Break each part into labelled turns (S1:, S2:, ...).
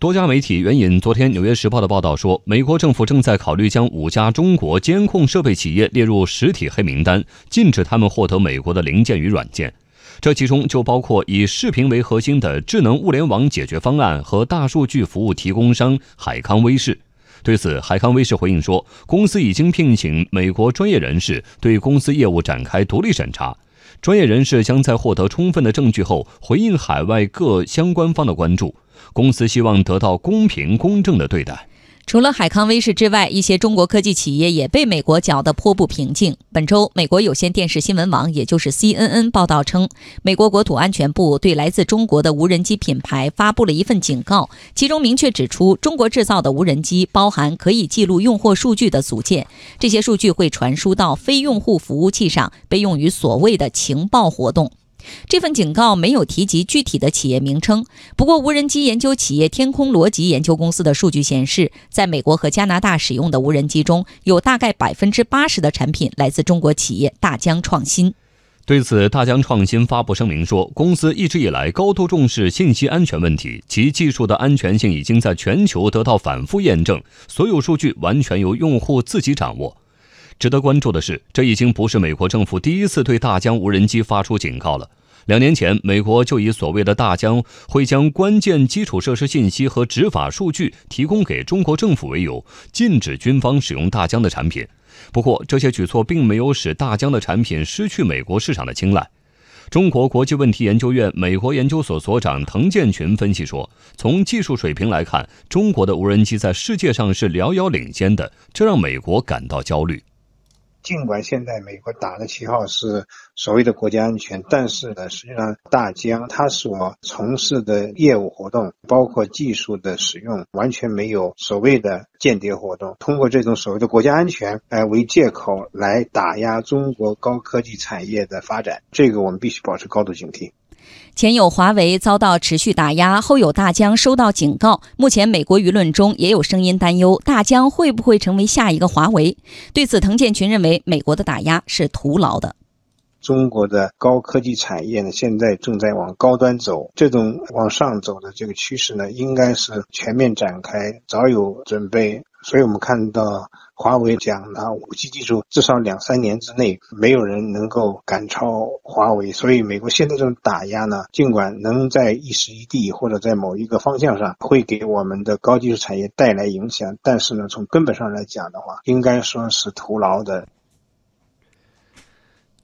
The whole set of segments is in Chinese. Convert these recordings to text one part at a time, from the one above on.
S1: 多家媒体援引昨天《纽约时报》的报道说，美国政府正在考虑将五家中国监控设备企业列入实体黑名单，禁止他们获得美国的零件与软件。这其中就包括以视频为核心的智能物联网解决方案和大数据服务提供商海康威视。对此，海康威视回应说，公司已经聘请美国专业人士对公司业务展开独立审查，专业人士将在获得充分的证据后回应海外各相关方的关注。公司希望得到公平公正的对待。
S2: 除了海康威视之外，一些中国科技企业也被美国搅得颇不平静。本周，美国有线电视新闻网，也就是 CNN 报道称，美国国土安全部对来自中国的无人机品牌发布了一份警告，其中明确指出，中国制造的无人机包含可以记录用户数据的组件，这些数据会传输到非用户服务器上，被用于所谓的情报活动。这份警告没有提及具体的企业名称。不过，无人机研究企业天空逻辑研究公司的数据显示，在美国和加拿大使用的无人机中有大概百分之八十的产品来自中国企业大疆创新。
S1: 对此，大疆创新发布声明说，公司一直以来高度重视信息安全问题，其技术的安全性已经在全球得到反复验证，所有数据完全由用户自己掌握。值得关注的是，这已经不是美国政府第一次对大疆无人机发出警告了。两年前，美国就以所谓的大疆会将关键基础设施信息和执法数据提供给中国政府为由，禁止军方使用大疆的产品。不过，这些举措并没有使大疆的产品失去美国市场的青睐。中国国际问题研究院美国研究所所长滕建群分析说：“从技术水平来看，中国的无人机在世界上是遥遥领先的，这让美国感到焦虑。”
S3: 尽管现在美国打的旗号是所谓的国家安全，但是呢，实际上大疆它所从事的业务活动，包括技术的使用，完全没有所谓的间谍活动。通过这种所谓的国家安全，哎为借口来打压中国高科技产业的发展，这个我们必须保持高度警惕。
S2: 前有华为遭到持续打压，后有大疆收到警告。目前，美国舆论中也有声音担忧，大疆会不会成为下一个华为？对此，滕建群认为，美国的打压是徒劳的。
S3: 中国的高科技产业呢，现在正在往高端走，这种往上走的这个趋势呢，应该是全面展开，早有准备。所以我们看到。华为讲呢，五 G 技术至少两三年之内没有人能够赶超华为，所以美国现在这种打压呢，尽管能在一时一地或者在某一个方向上会给我们的高技术产业带来影响，但是呢，从根本上来讲的话，应该说是徒劳的。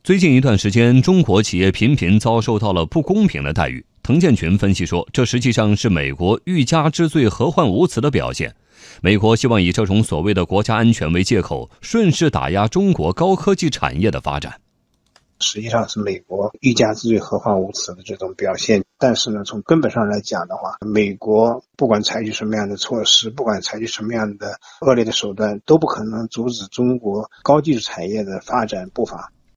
S1: 最近一段时间，中国企业频频遭受到了不公平的待遇。滕建群分析说，这实际上是美国欲加之罪、何患无辞的表现。美国希望以这种所谓的国家安全为借口，顺势打压中国高科技产业的发展。
S3: 实际上是美国欲加之罪、何患无辞的这种表现。但是呢，从根本上来讲的话，美国不管采取什么样的措施，不管采取什么样的恶劣的手段，都不可能阻止中国高技术产业的发展步伐。